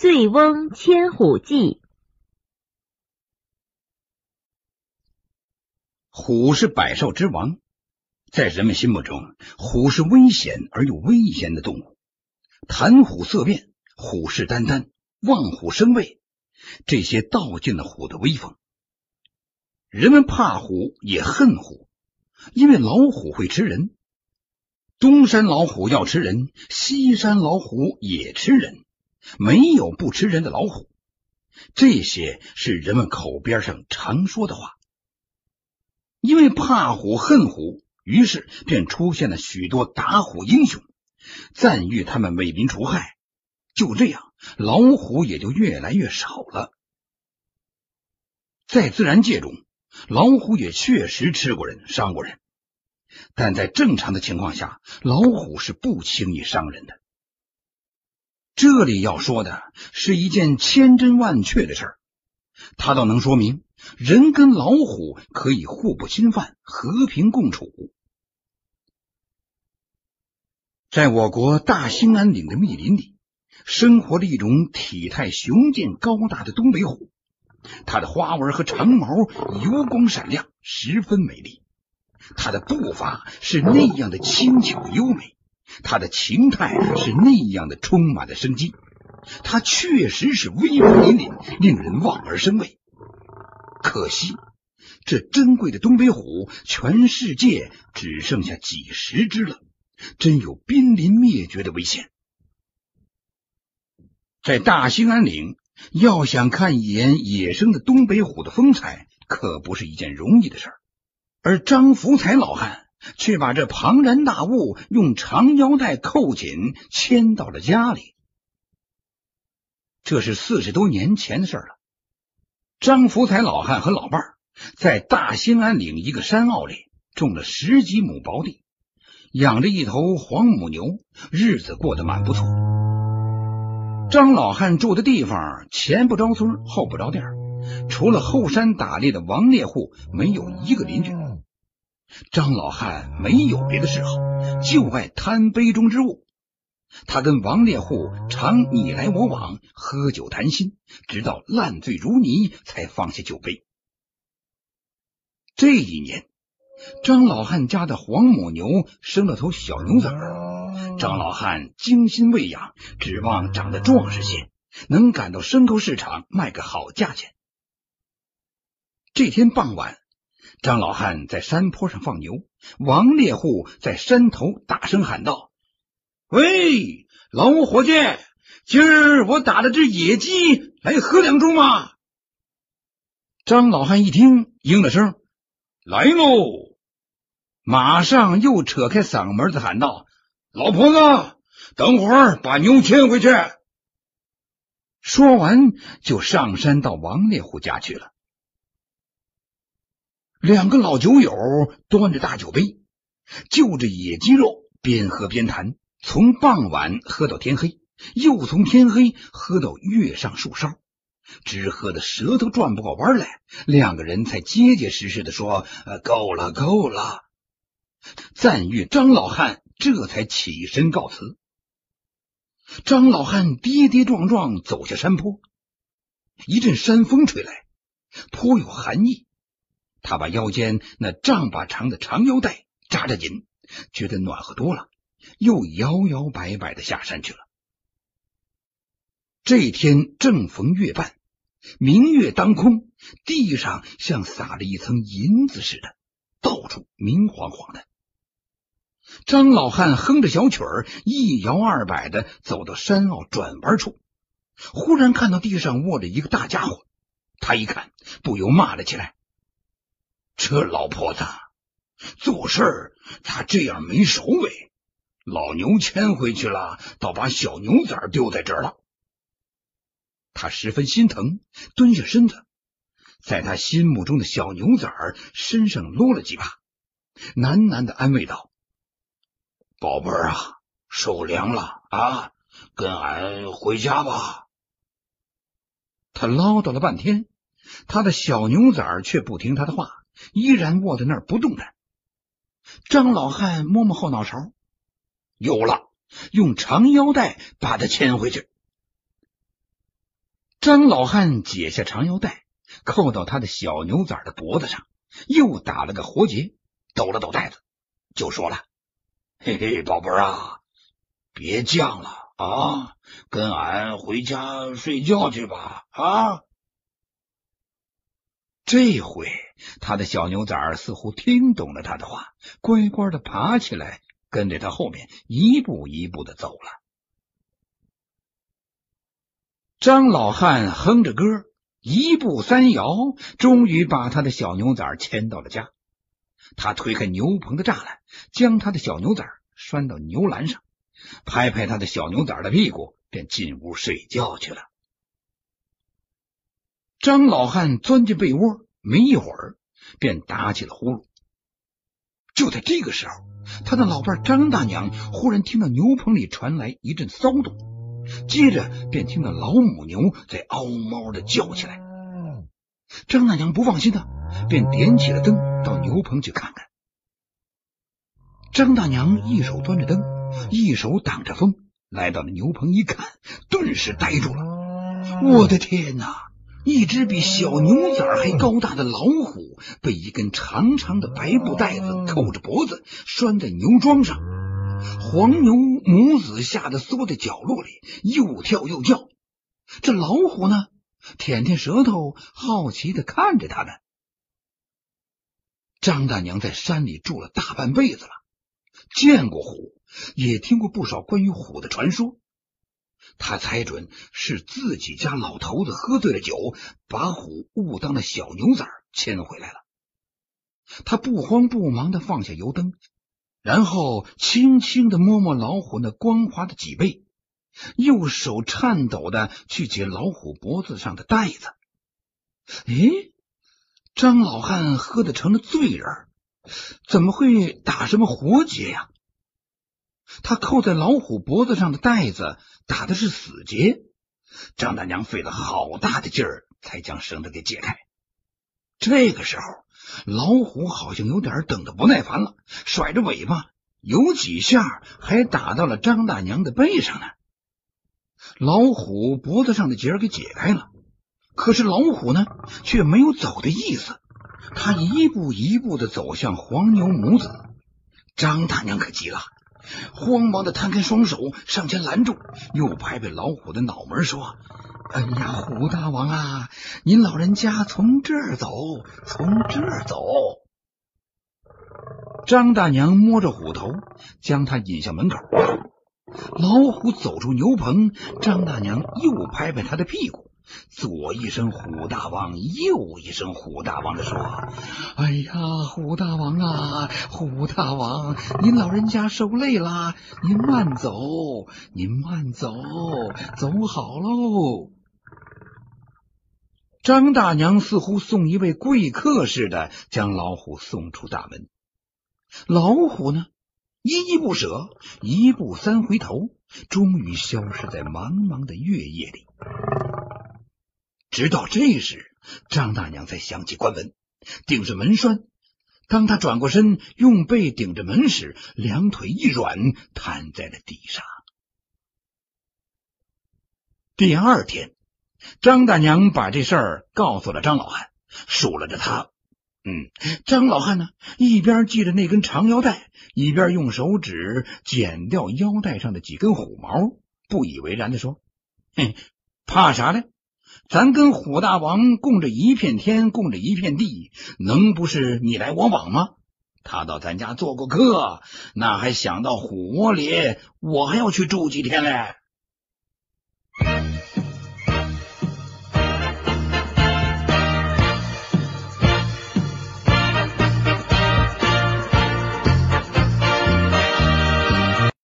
醉翁千虎记。虎是百兽之王，在人们心目中，虎是危险而又危险的动物。谈虎色变，虎视眈眈，望虎生畏，这些道尽了虎的威风。人们怕虎也恨虎，因为老虎会吃人。东山老虎要吃人，西山老虎也吃人。没有不吃人的老虎，这些是人们口边上常说的话。因为怕虎恨虎，于是便出现了许多打虎英雄，赞誉他们为民除害。就这样，老虎也就越来越少了。在自然界中，老虎也确实吃过人、伤过人，但在正常的情况下，老虎是不轻易伤人的。这里要说的是一件千真万确的事儿，它倒能说明人跟老虎可以互不侵犯、和平共处。在我国大兴安岭的密林里，生活着一种体态雄健高大的东北虎，它的花纹和长毛油光闪亮，十分美丽。它的步伐是那样的轻巧优美。他的情态是那样的充满了生机，他确实是威风凛凛，令人望而生畏。可惜，这珍贵的东北虎，全世界只剩下几十只了，真有濒临灭绝的危险。在大兴安岭，要想看一眼野生的东北虎的风采，可不是一件容易的事儿。而张福才老汉。却把这庞然大物用长腰带扣紧，牵到了家里。这是四十多年前的事了。张福才老汉和老伴儿在大兴安岭一个山坳里种了十几亩薄地，养着一头黄母牛，日子过得蛮不错。张老汉住的地方前不着村后不着店，除了后山打猎的王猎户，没有一个邻居。张老汉没有别的嗜好，就爱贪杯中之物。他跟王猎户常你来我往，喝酒谈心，直到烂醉如泥，才放下酒杯。这一年，张老汉家的黄母牛生了头小牛崽儿，张老汉精心喂养，指望长得壮实些，能赶到牲口市场卖个好价钱。这天傍晚。张老汉在山坡上放牛，王猎户在山头大声喊道：“喂，老伙计，今儿我打了只野鸡，来喝两盅吗？”张老汉一听，应了声：“来喽！”马上又扯开嗓门子喊道：“老婆子，等会儿把牛牵回去。”说完，就上山到王猎户家去了。两个老酒友端着大酒杯，就着野鸡肉，边喝边谈，从傍晚喝到天黑，又从天黑喝到月上树梢，只喝的舌头转不过弯来，两个人才结结实实的说：“够了，够了。”赞誉张老汉，这才起身告辞。张老汉跌跌撞撞走下山坡，一阵山风吹来，颇有寒意。他把腰间那丈把长的长腰带扎着紧，觉得暖和多了，又摇摇摆摆的下山去了。这天正逢月半，明月当空，地上像撒了一层银子似的，到处明晃晃的。张老汉哼着小曲儿，一摇二摆的走到山坳转弯处，忽然看到地上卧着一个大家伙，他一看，不由骂了起来。这老婆子做事咋这样没首尾？老牛牵回去了，倒把小牛崽丢在这了。他十分心疼，蹲下身子，在他心目中的小牛崽身上撸了几把，喃喃的安慰道：“宝贝儿啊，受凉了啊，跟俺回家吧。”他唠叨了半天，他的小牛崽却不听他的话。依然卧在那儿不动弹。张老汉摸摸后脑勺，有了，用长腰带把他牵回去。张老汉解下长腰带，扣到他的小牛崽的脖子上，又打了个活结，抖了抖袋子，就说了：“嘿嘿，宝贝儿啊，别犟了啊，跟俺回家睡觉去吧啊。”这回他的小牛崽似乎听懂了他的话，乖乖的爬起来，跟着他后面一步一步的走了。张老汉哼着歌，一步三摇，终于把他的小牛崽牵到了家。他推开牛棚的栅栏，将他的小牛崽拴到牛栏上，拍拍他的小牛崽的屁股，便进屋睡觉去了。张老汉钻进被窝，没一会儿便打起了呼噜。就在这个时候，他的老伴张大娘忽然听到牛棚里传来一阵骚动。接着便听到老母牛在嗷嗷的叫起来。张大娘不放心的，便点起了灯，到牛棚去看看。张大娘一手端着灯，一手挡着风，来到了牛棚一看，顿时呆住了。我的天哪！一只比小牛崽还高大的老虎，被一根长长的白布带子扣着脖子，拴在牛桩上。黄牛母子吓得缩在角落里，又跳又叫。这老虎呢，舔舔舌头，好奇的看着他们。张大娘在山里住了大半辈子了，见过虎，也听过不少关于虎的传说。他猜准是自己家老头子喝醉了酒，把虎误当了小牛崽牵回来了。他不慌不忙的放下油灯。然后轻轻的摸摸老虎那光滑的脊背，右手颤抖的去解老虎脖子上的带子。诶，张老汉喝的成了醉人，怎么会打什么活结呀？他扣在老虎脖子上的带子打的是死结。张大娘费了好大的劲儿，才将绳子给解开。这个时候。老虎好像有点等的不耐烦了，甩着尾巴，有几下还打到了张大娘的背上呢。老虎脖子上的结给解开了，可是老虎呢，却没有走的意思。他一步一步的走向黄牛母子，张大娘可急了，慌忙的摊开双手上前拦住，又拍拍老虎的脑门说。哎呀，虎大王啊，您老人家从这儿走，从这儿走。张大娘摸着虎头，将他引向门口。老虎走出牛棚，张大娘又拍拍他的屁股，左一声“虎大王”，右一声“虎大王”的说：“哎呀，虎大王啊，虎大王，您老人家受累啦，您慢走，您慢走，走好喽。”张大娘似乎送一位贵客似的，将老虎送出大门。老虎呢，依依不舍，一步三回头，终于消失在茫茫的月夜里。直到这时，张大娘才想起关门，顶着门栓。当他转过身，用背顶着门时，两腿一软，瘫在了地上。第二天。张大娘把这事儿告诉了张老汉，数落着他。嗯，张老汉呢，一边系着那根长腰带，一边用手指剪掉腰带上的几根虎毛，不以为然的说：“嘿，怕啥嘞？咱跟虎大王共着一片天，共着一片地，能不是你来我往吗？他到咱家做过客，那还想到虎窝里，我还要去住几天嘞。”